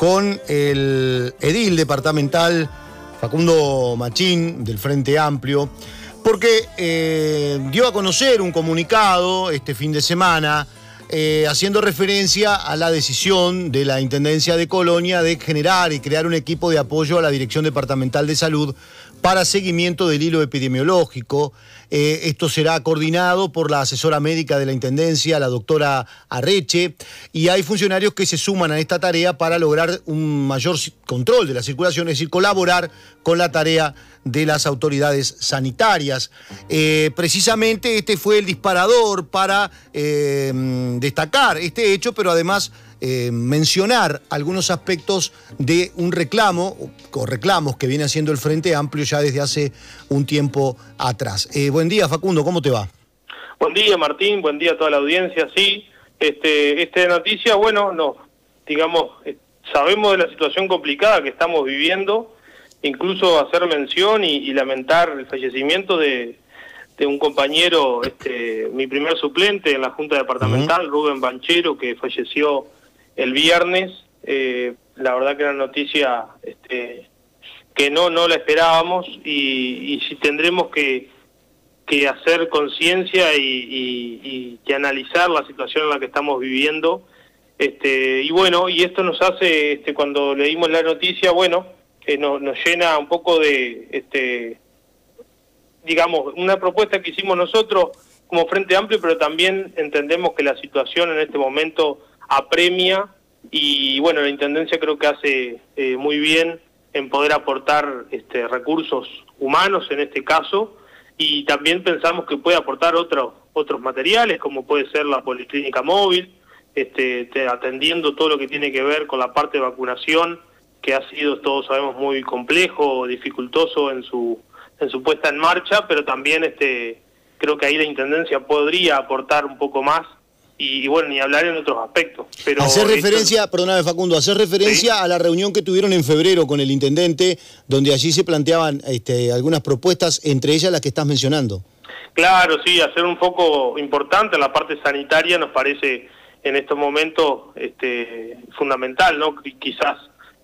con el edil departamental Facundo Machín del Frente Amplio, porque eh, dio a conocer un comunicado este fin de semana eh, haciendo referencia a la decisión de la Intendencia de Colonia de generar y crear un equipo de apoyo a la Dirección Departamental de Salud para seguimiento del hilo epidemiológico. Eh, esto será coordinado por la asesora médica de la Intendencia, la doctora Arreche, y hay funcionarios que se suman a esta tarea para lograr un mayor control de la circulación, es decir, colaborar con la tarea de las autoridades sanitarias. Eh, precisamente este fue el disparador para eh, destacar este hecho, pero además eh, mencionar algunos aspectos de un reclamo, o reclamos que viene haciendo el Frente Amplio ya desde hace un tiempo atrás. buen día, Facundo, ¿cómo te va? Buen día, Martín, buen día a toda la audiencia. Sí, este, esta noticia, bueno, no, digamos, sabemos de la situación complicada que estamos viviendo incluso hacer mención y, lamentar el fallecimiento de, un compañero, este, mi primer suplente en la Junta Departamental, Rubén Banchero, que falleció el viernes. Eh, la verdad que era una noticia este, que no, no la esperábamos y, y si tendremos que, que hacer conciencia y, y, analizar la situación en la que estamos viviendo. Este, y bueno, y esto nos hace, este, cuando leímos la noticia, bueno, que nos, nos llena un poco de, este, digamos, una propuesta que hicimos nosotros como Frente Amplio, pero también entendemos que la situación en este momento apremia y bueno, la Intendencia creo que hace eh, muy bien en poder aportar este, recursos humanos en este caso y también pensamos que puede aportar otros otros materiales como puede ser la policlínica móvil, este, atendiendo todo lo que tiene que ver con la parte de vacunación que ha sido, todos sabemos, muy complejo, dificultoso en su, en su puesta en marcha, pero también este, creo que ahí la Intendencia podría aportar un poco más y, bueno, ni hablar en otros aspectos. Pero hacer referencia, perdóname Facundo, hacer referencia a la reunión que tuvieron en febrero con el Intendente, donde allí se planteaban este, algunas propuestas, entre ellas las que estás mencionando. Claro, sí, hacer un foco importante en la parte sanitaria nos parece en estos momentos este, fundamental, ¿no? Quizás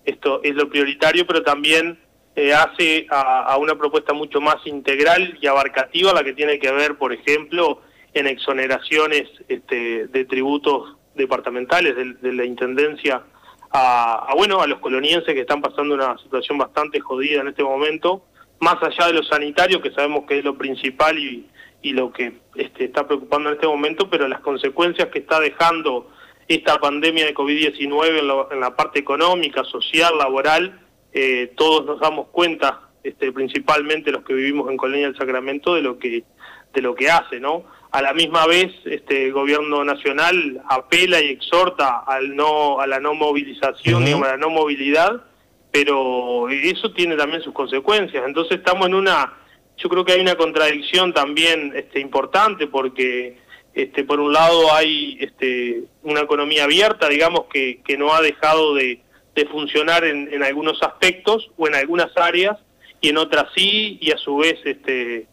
esto es lo prioritario, pero también eh, hace a, una propuesta mucho más integral y abarcativa, la que tiene que ver, por ejemplo, en exoneraciones este, de tributos departamentales de, la Intendencia a, bueno, a los colonienses que están pasando una situación bastante jodida en este momento, más allá de lo sanitario, que sabemos que es lo principal y, lo que este, está preocupando en este momento, pero las consecuencias que está dejando esta pandemia de COVID-19 en, la parte económica, social, laboral, eh, todos nos damos cuenta, este, principalmente los que vivimos en Colonia del Sacramento, de lo que de lo que hace, ¿no? A la misma vez, este el gobierno nacional apela y exhorta al no a la no movilización, a la no movilidad, pero eso tiene también sus consecuencias. Entonces estamos en una, yo creo que hay una contradicción también este, importante porque este, por un lado hay este, una economía abierta, digamos, que, que no ha dejado de, funcionar en, algunos aspectos o en algunas áreas y en otras sí, y a su vez este,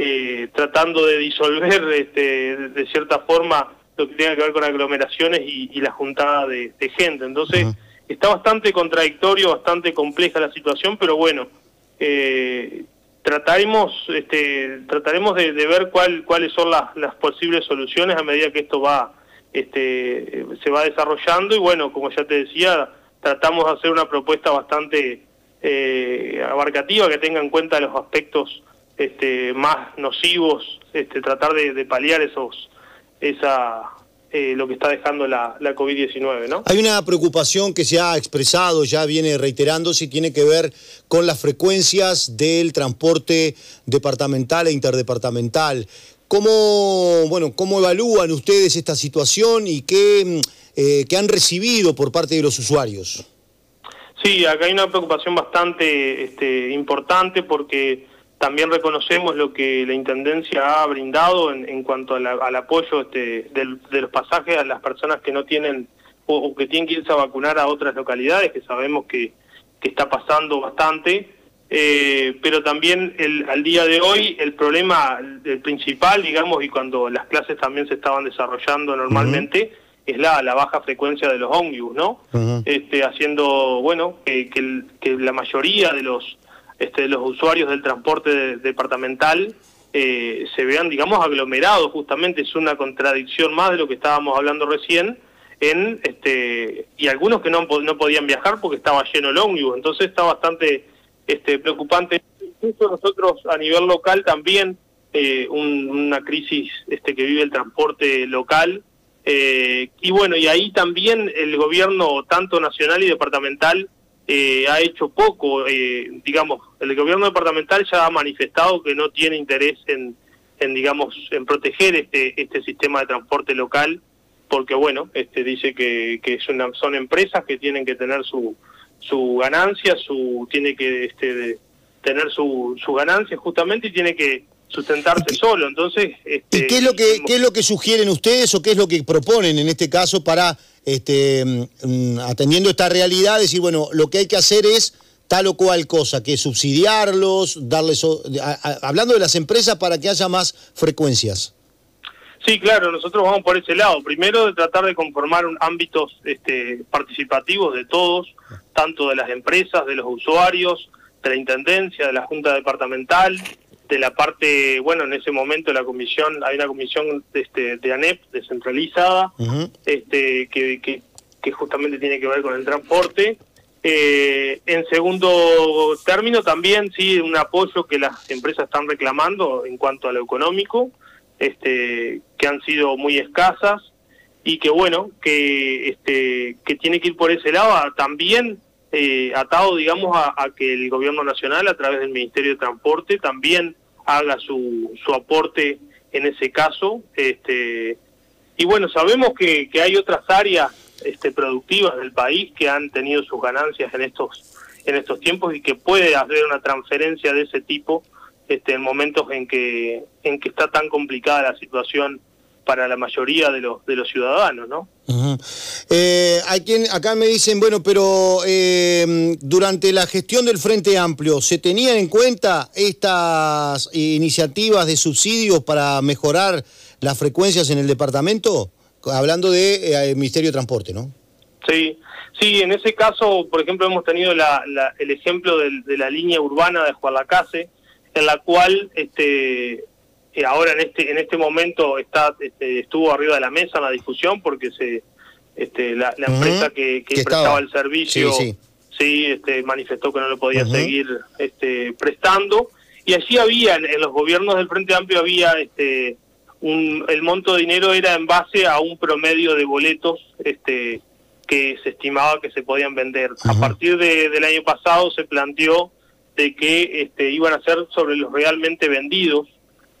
eh, tratando de disolver este, de cierta forma lo que tenga que ver con aglomeraciones y, la juntada de, gente. Entonces, está bastante contradictorio, bastante compleja la situación, pero bueno, eh, trataremos este, trataremos de, ver cuál, cuáles son las, las, posibles soluciones a medida que esto va este, se va desarrollando y bueno como ya te decía tratamos de hacer una propuesta bastante eh, abarcativa que tenga en cuenta los aspectos este, más nocivos este, tratar de, de paliar esos esa eh, lo que está dejando la, la COVID-19, ¿no? Hay una preocupación que se ha expresado, ya viene reiterándose, y tiene que ver con las frecuencias del transporte departamental e interdepartamental. ¿Cómo, bueno, cómo evalúan ustedes esta situación y qué, eh, qué han recibido por parte de los usuarios? Sí, acá hay una preocupación bastante este, importante porque también reconocemos lo que la Intendencia ha brindado en, cuanto al apoyo este, de los pasajes a las personas que no tienen o, que tienen que irse a vacunar a otras localidades, que sabemos que, que está pasando bastante. Eh, pero también el, al día de hoy el problema el principal, digamos, y cuando las clases también se estaban desarrollando normalmente, es la, la baja frecuencia de los ómnibus, ¿no? este, haciendo, bueno, que, que, la mayoría de los, este, los usuarios del transporte departamental eh, se vean, digamos, aglomerados, justamente es una contradicción más de lo que estábamos hablando recién, en este y algunos que no, no podían viajar porque estaba lleno el ómnibus, entonces está bastante este, preocupante. Incluso nosotros a nivel local también eh, una crisis este, que vive el transporte local. Eh, y bueno, y ahí también el gobierno, tanto nacional y departamental, eh, ha hecho poco. digamos, el gobierno departamental ya ha manifestado que no tiene interés en, digamos, en proteger este, este sistema de transporte local, porque bueno, este, dice que, que son empresas que tienen que tener su, su ganancia, su, tiene que este, tener su, su ganancia justamente y tiene que sustentarse solo. Entonces, este, ¿Y qué es lo que qué es lo que sugieren ustedes o qué es lo que proponen en este caso para este mm, atendiendo esta realidad decir, bueno, lo que hay que hacer es tal o cual cosa, que subsidiarlos, darles hablando de las empresas para que haya más frecuencias. Sí, claro, nosotros vamos por ese lado. Primero de tratar de conformar un, ámbitos este, participativos de todos, tanto de las empresas, de los usuarios, de la Intendencia, de la Junta Departamental, de la parte, bueno, en ese momento la comisión, hay una comisión este, de ANEP descentralizada, este, que, que, justamente tiene que ver con el transporte. Eh, en segundo término, también sí, un apoyo que las empresas están reclamando en cuanto a lo económico, este, que han sido muy escasas y que bueno, que, este, que tiene que ir por ese lado también eh, atado, digamos, a, que el gobierno nacional, a través del Ministerio de Transporte, también haga su, su aporte en ese caso. Este, y bueno, sabemos que, que hay otras áreas este, productivas del país que han tenido sus ganancias en estos en estos tiempos y que puede haber una transferencia de ese tipo este, en momentos en que en que está tan complicada la situación para la mayoría de los, de los ciudadanos, ¿no? Eh, hay quien, acá me dicen, bueno, pero eh, durante la gestión del Frente Amplio, ¿se tenían en cuenta estas iniciativas de subsidios para mejorar las frecuencias en el departamento? Hablando del de, eh, Ministerio de Transporte, ¿no? Sí, sí, en ese caso, por ejemplo, hemos tenido la, el ejemplo de, de, la línea urbana de Juan Lacase, en la cual este, ahora en este en este momento está este, estuvo arriba de la mesa en la discusión porque se este, la, empresa que, prestaba el servicio sí, este, manifestó que no lo podía seguir este, prestando. Y allí había en, los gobiernos del Frente Amplio había este un, el monto de dinero era en base a un promedio de boletos este que se estimaba que se podían vender. A partir de, del año pasado se planteó de que este, iban a ser sobre los realmente vendidos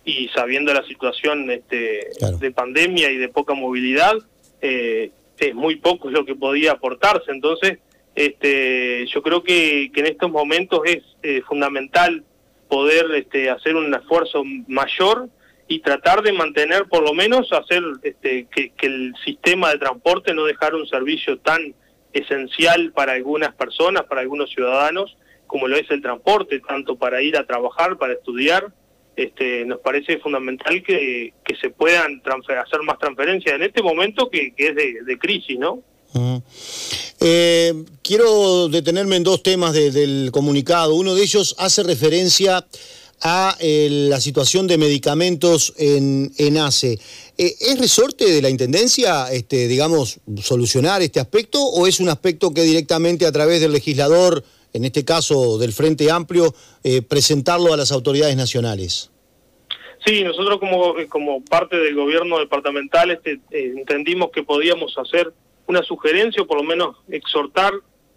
y sabiendo la situación este, de pandemia y de poca movilidad, eh, es muy poco lo que podía aportarse. Entonces, este, yo creo que, en estos momentos es eh, fundamental poder este, hacer un esfuerzo mayor y tratar de mantener, por lo menos, hacer este, que, que el sistema de transporte no dejara un servicio tan esencial para algunas personas, para algunos ciudadanos, como lo es el transporte, tanto para ir a trabajar, para estudiar, este, nos parece fundamental que, se puedan hacer más transferencias en este momento que, es de, crisis, ¿no? Eh, quiero detenerme en dos temas del comunicado. Uno de ellos hace referencia a la situación de medicamentos en, en ACE. Eh, ¿Es resorte de la Intendencia, este, digamos, solucionar este aspecto o es un aspecto que directamente a través del legislador en este caso del Frente Amplio, eh, presentarlo a las autoridades nacionales? Sí, nosotros como, como parte del gobierno departamental este, eh, entendimos que podíamos hacer una sugerencia o por lo menos exhortar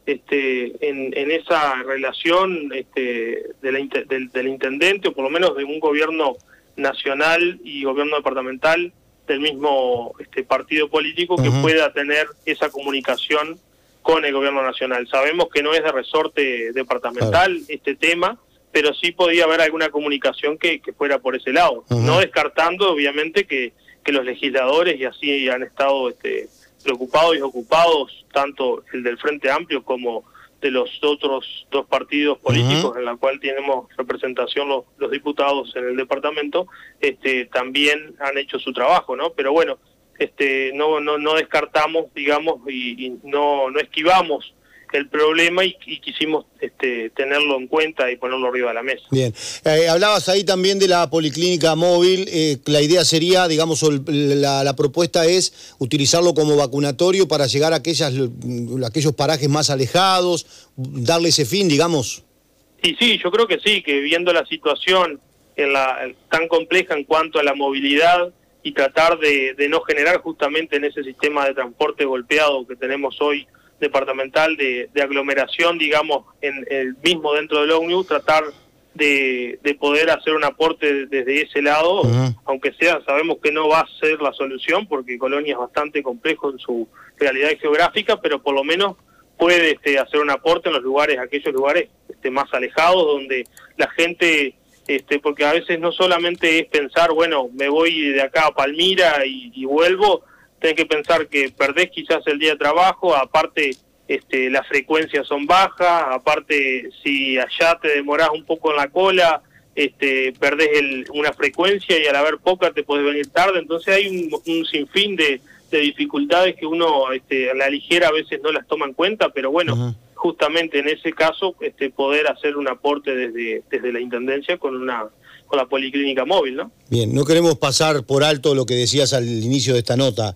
este, en, en esa relación este, de la, del, del, intendente o por lo menos de un gobierno nacional y gobierno departamental del mismo este, partido político que pueda tener esa comunicación con el gobierno nacional. Sabemos que no es de resorte departamental este tema, pero sí podía haber alguna comunicación que, fuera por ese lado, no descartando obviamente que, que los legisladores y así han estado este, preocupados y ocupados, tanto el del Frente Amplio como de los otros dos partidos políticos en la cual tenemos representación los, los diputados en el departamento, este, también han hecho su trabajo, ¿no? Pero bueno, este, no, no, no descartamos, digamos, y, no, no esquivamos el problema y, quisimos este, tenerlo en cuenta y ponerlo arriba de la mesa. Bien, eh, hablabas ahí también de la policlínica móvil, eh, la idea sería, digamos, la, la, propuesta es utilizarlo como vacunatorio para llegar a aquellas, aquellos parajes más alejados, darle ese fin, digamos. Sí, sí, yo creo que sí, que viendo la situación en la, tan compleja en cuanto a la movilidad y tratar de, de no generar justamente en ese sistema de transporte golpeado que tenemos hoy departamental de, aglomeración, digamos, en el mismo dentro del ONU, tratar de, de, poder hacer un aporte desde ese lado, aunque sea, sabemos que no va a ser la solución, porque Colonia es bastante complejo en su realidad geográfica, pero por lo menos puede este, hacer un aporte en los lugares, aquellos lugares este, más alejados, donde la gente, este, porque a veces no solamente es pensar, bueno, me voy de acá a Palmira y, vuelvo, tenés que pensar que perdés quizás el día de trabajo, aparte este, las frecuencias son bajas, aparte si allá te demorás un poco en la cola, este, perdés el, una frecuencia y al haber poca te podés venir tarde, entonces hay un, sinfín de, dificultades que uno este, a la ligera a veces no las toma en cuenta, pero bueno, justamente en ese caso este, poder hacer un aporte desde, desde la Intendencia con una con la policlínica móvil, ¿no? Bien, no queremos pasar por alto lo que decías al inicio de esta nota,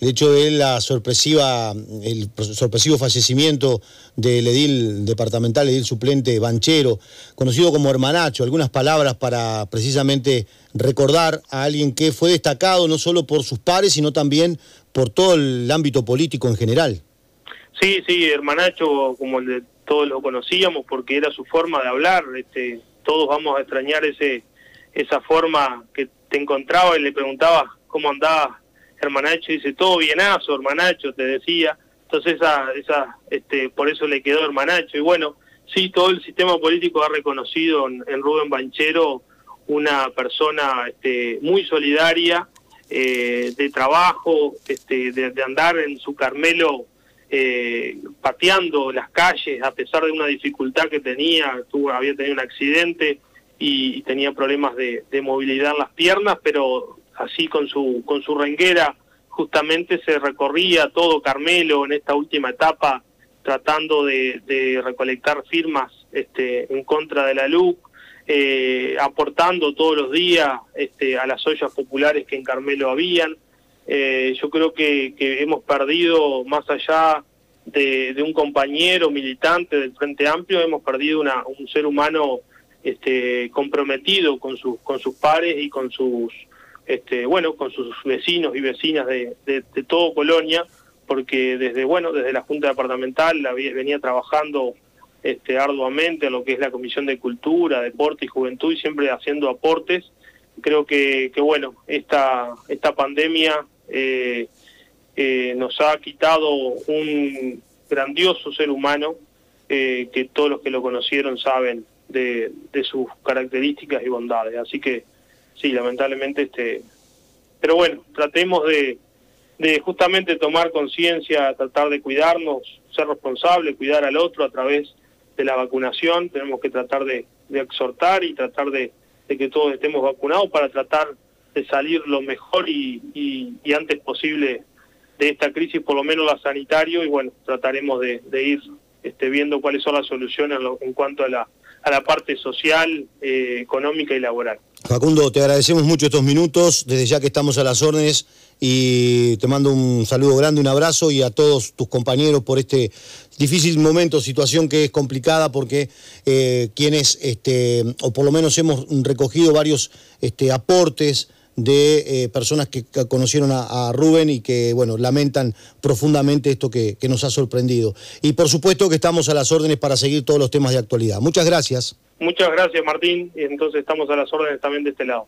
el hecho de la sorpresiva, el sorpresivo fallecimiento del edil departamental, edil suplente Banchero, conocido como Hermanacho, algunas palabras para precisamente recordar a alguien que fue destacado no solo por sus pares, sino también por todo el ámbito político en general. Sí, sí, Hermanacho, como el de todos lo conocíamos, porque era su forma de hablar, este, todos vamos a extrañar ese esa forma que te encontraba y le preguntaba cómo andaba hermanacho y dice todo bienazo hermanacho te decía. Entonces esa este por eso le quedó hermanacho. Y bueno sí todo el sistema político ha reconocido en, Rubén Banchero una persona este, muy solidaria eh, de trabajo este de, andar en su Carmelo eh, pateando las calles a pesar de una dificultad que tenía tuvo había tenido un accidente y, tenía problemas de, movilidad en las piernas, pero así con su, con su renguera justamente se recorría todo Carmelo en esta última etapa tratando de, recolectar firmas este, en contra de la LUC, eh, aportando todos los días este, a las ollas populares que en Carmelo habían. Eh, yo creo que, hemos perdido, más allá de, un compañero militante del Frente Amplio, hemos perdido un ser humano este, comprometido con sus con sus pares y con sus este, bueno con sus vecinos y vecinas de, todo Colonia porque desde bueno desde la Junta Departamental venía trabajando este, arduamente en lo que es la Comisión de Cultura, Deporte y Juventud y siempre haciendo aportes. Creo que, que bueno, esta, esta pandemia eh, eh, nos ha quitado un grandioso ser humano eh, que todos los que lo conocieron saben de, sus características y bondades. Así que sí, lamentablemente, este, pero bueno, tratemos de, de justamente tomar conciencia, tratar de cuidarnos, ser responsables, cuidar al otro a través de la vacunación. Tenemos que tratar de, exhortar y tratar de, que todos estemos vacunados para tratar de salir lo mejor y, antes posible de esta crisis, por lo menos la sanitario, y bueno, trataremos de, ir este, viendo cuáles son las soluciones en cuanto a la a la parte social, eh, económica y laboral. Facundo, te agradecemos mucho estos minutos, desde ya que estamos a las órdenes y te mando un saludo grande, un abrazo y a todos tus compañeros por este difícil momento, situación que es complicada porque eh, quienes, este, o por lo menos hemos recogido varios este, aportes de eh, personas que conocieron a, Rubén y que, bueno, lamentan profundamente esto que, que, nos ha sorprendido. Y por supuesto que estamos a las órdenes para seguir todos los temas de actualidad. Muchas gracias. Muchas gracias, Martín. Entonces estamos a las órdenes también de este lado.